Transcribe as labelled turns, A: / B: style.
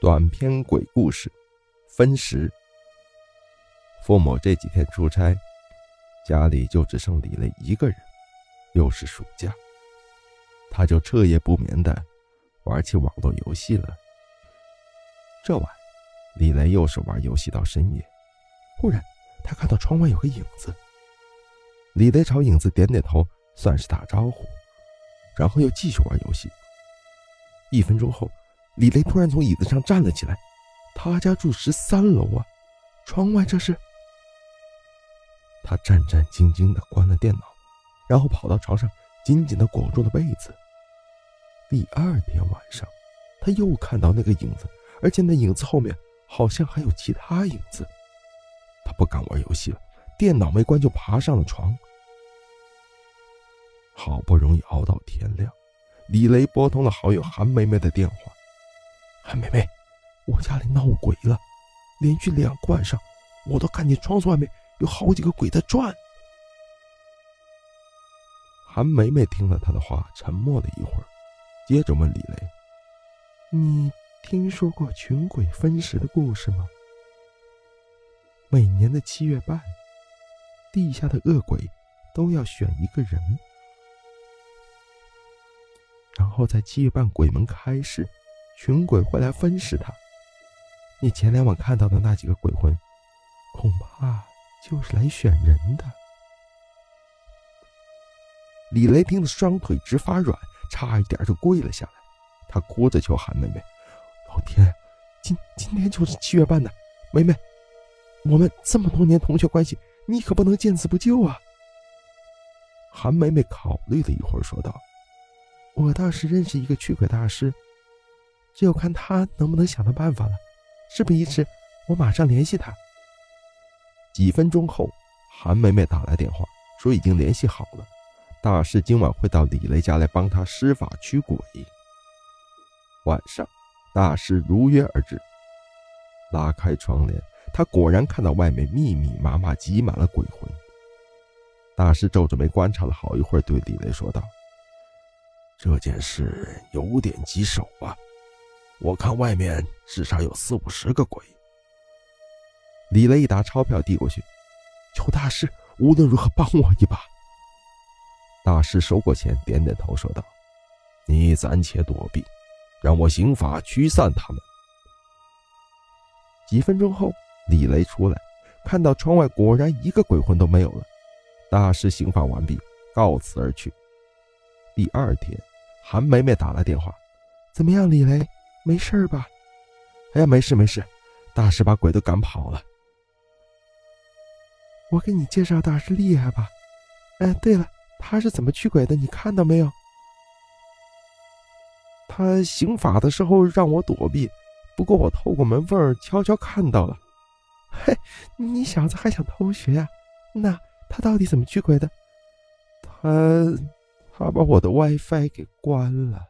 A: 短篇鬼故事，分食。父母这几天出差，家里就只剩李雷一个人，又是暑假，他就彻夜不眠的玩起网络游戏了。这晚，李雷又是玩游戏到深夜，忽然他看到窗外有个影子。李雷朝影子点点头，算是打招呼，然后又继续玩游戏。一分钟后。李雷突然从椅子上站了起来，他家住十三楼啊，窗外这是。他战战兢兢地关了电脑，然后跑到床上，紧紧地裹住了被子。第二天晚上，他又看到那个影子，而且那影子后面好像还有其他影子。他不敢玩游戏了，电脑没关就爬上了床。好不容易熬到天亮，李雷拨通了好友韩梅梅的电话。韩梅梅，我家里闹鬼了，连续两个晚上，我都看见窗子外面有好几个鬼在转。韩梅梅听了他的话，沉默了一会儿，接着问李雷：“你听说过群鬼分食的故事吗？每年的七月半，地下的恶鬼都要选一个人，然后在七月半鬼门开时。”群鬼会来分食他。你前两晚看到的那几个鬼魂，恐怕就是来选人的。李雷听得双腿直发软，差一点就跪了下来。他哭着求韩妹妹：“老天，今今天就是七月半呢，妹妹，我们这么多年同学关系，你可不能见死不救啊！”韩梅梅考虑了一会儿，说道：“我倒是认识一个驱鬼大师。”只有看他能不能想到办法了。事不宜迟，我马上联系他。几分钟后，韩梅梅打来电话，说已经联系好了，大师今晚会到李雷家来帮他施法驱鬼。晚上，大师如约而至，拉开窗帘，他果然看到外面密密麻麻挤满了鬼魂。大师皱着眉观察了好一会儿，对李雷说道：“这件事有点棘手啊。”我看外面至少有四五十个鬼。李雷一沓钞票递过去，求大师无论如何帮我一把。大师收过钱，点点头，说道：“你暂且躲避，让我行法驱散他们。”几分钟后，李雷出来，看到窗外果然一个鬼魂都没有了。大师行法完毕，告辞而去。第二天，韩梅梅打来电话：“怎么样，李雷？”没事吧？哎呀，没事没事，大师把鬼都赶跑了。我给你介绍大师厉害吧？哎，对了，他是怎么驱鬼的？你看到没有？他行法的时候让我躲避，不过我透过门缝悄悄看到了。嘿，你小子还想偷学呀？那他到底怎么驱鬼的？他他把我的 WiFi 给关了。